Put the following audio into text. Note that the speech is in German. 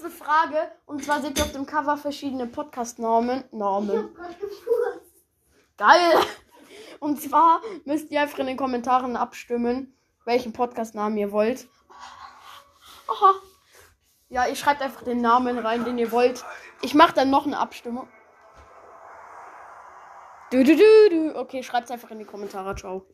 letzte Frage. Und zwar seht ihr auf dem Cover verschiedene Podcast-Normen. Normen. Geil. Und zwar müsst ihr einfach in den Kommentaren abstimmen, welchen Podcast-Namen ihr wollt. Aha. Ja, ihr schreibt einfach den Namen rein, den ihr wollt. Ich mache dann noch eine Abstimmung. Du, du, du, du. Okay, schreibt einfach in die Kommentare. Ciao.